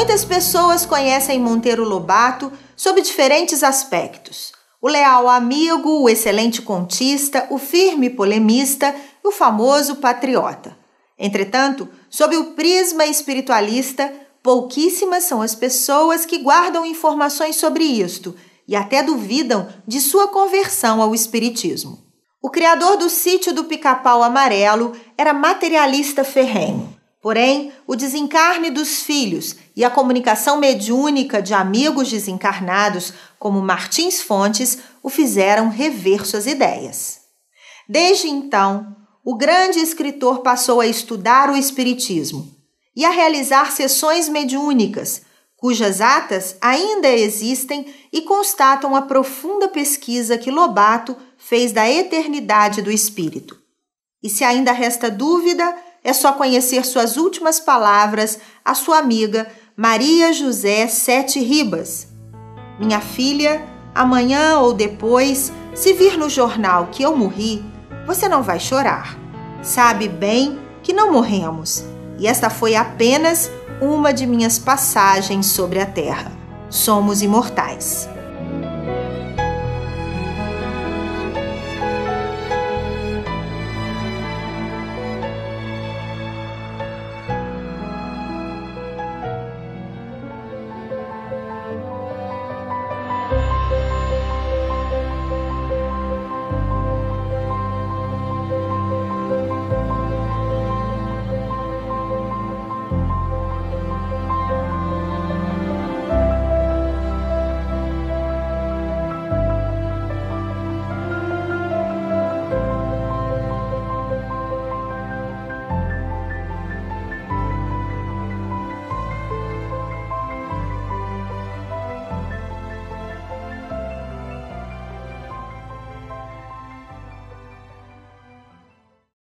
Muitas pessoas conhecem Monteiro Lobato sob diferentes aspectos: o leal amigo, o excelente contista, o firme polemista e o famoso patriota. Entretanto, sob o prisma espiritualista, pouquíssimas são as pessoas que guardam informações sobre isto e até duvidam de sua conversão ao espiritismo. O criador do sítio do Pica-Pau Amarelo era materialista ferrenho. Porém, o desencarne dos filhos e a comunicação mediúnica de amigos desencarnados, como Martins Fontes, o fizeram rever suas ideias. Desde então, o grande escritor passou a estudar o Espiritismo e a realizar sessões mediúnicas, cujas atas ainda existem e constatam a profunda pesquisa que Lobato fez da eternidade do espírito. E se ainda resta dúvida, é só conhecer suas últimas palavras à sua amiga Maria José Sete Ribas. Minha filha, amanhã ou depois, se vir no jornal que eu morri, você não vai chorar. Sabe bem que não morremos. E esta foi apenas uma de minhas passagens sobre a terra. Somos imortais.